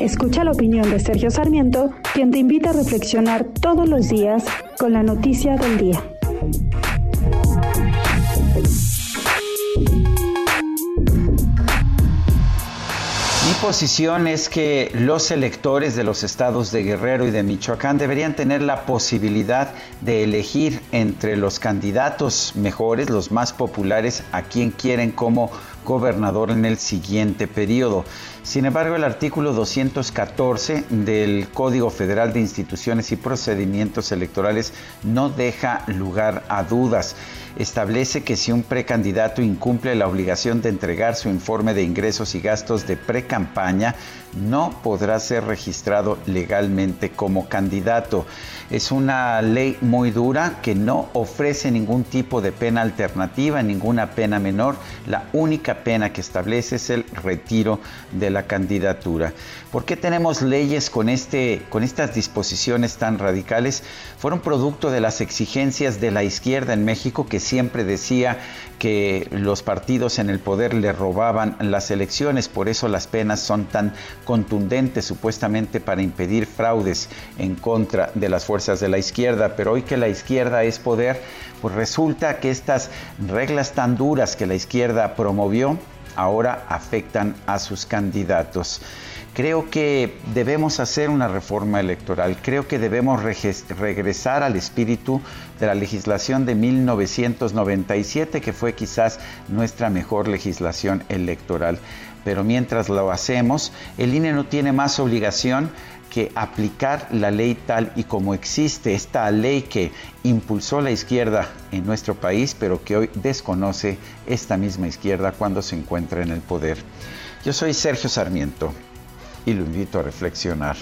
Escucha la opinión de Sergio Sarmiento, quien te invita a reflexionar todos los días con la noticia del día. Mi posición es que los electores de los estados de Guerrero y de Michoacán deberían tener la posibilidad de elegir entre los candidatos mejores, los más populares, a quien quieren como gobernador en el siguiente periodo. Sin embargo, el artículo 214 del Código Federal de Instituciones y Procedimientos Electorales no deja lugar a dudas. Establece que si un precandidato incumple la obligación de entregar su informe de ingresos y gastos de precampaña, no podrá ser registrado legalmente como candidato. Es una ley muy dura que no ofrece ningún tipo de pena alternativa, ninguna pena menor. La única pena que establece es el retiro de la candidatura. ¿Por qué tenemos leyes con, este, con estas disposiciones tan radicales? Fueron producto de las exigencias de la izquierda en México que siempre decía que los partidos en el poder le robaban las elecciones, por eso las penas son tan contundentes supuestamente para impedir fraudes en contra de las fuerzas de la izquierda, pero hoy que la izquierda es poder, pues resulta que estas reglas tan duras que la izquierda promovió ahora afectan a sus candidatos. Creo que debemos hacer una reforma electoral, creo que debemos regresar al espíritu de la legislación de 1997, que fue quizás nuestra mejor legislación electoral. Pero mientras lo hacemos, el INE no tiene más obligación que aplicar la ley tal y como existe, esta ley que impulsó la izquierda en nuestro país, pero que hoy desconoce esta misma izquierda cuando se encuentra en el poder. Yo soy Sergio Sarmiento y lo invito a reflexionar.